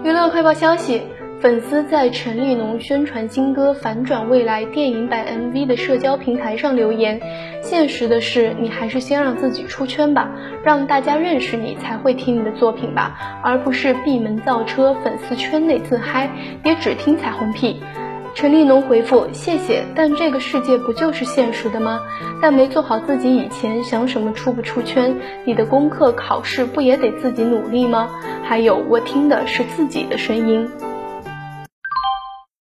娱乐快报消息。粉丝在陈立农宣传新歌《反转未来》电影版 MV 的社交平台上留言：“现实的是，你还是先让自己出圈吧，让大家认识你，才会听你的作品吧，而不是闭门造车，粉丝圈内自嗨，别只听彩虹屁。”陈立农回复：“谢谢，但这个世界不就是现实的吗？但没做好自己以前，想什么出不出圈？你的功课考试不也得自己努力吗？还有，我听的是自己的声音。”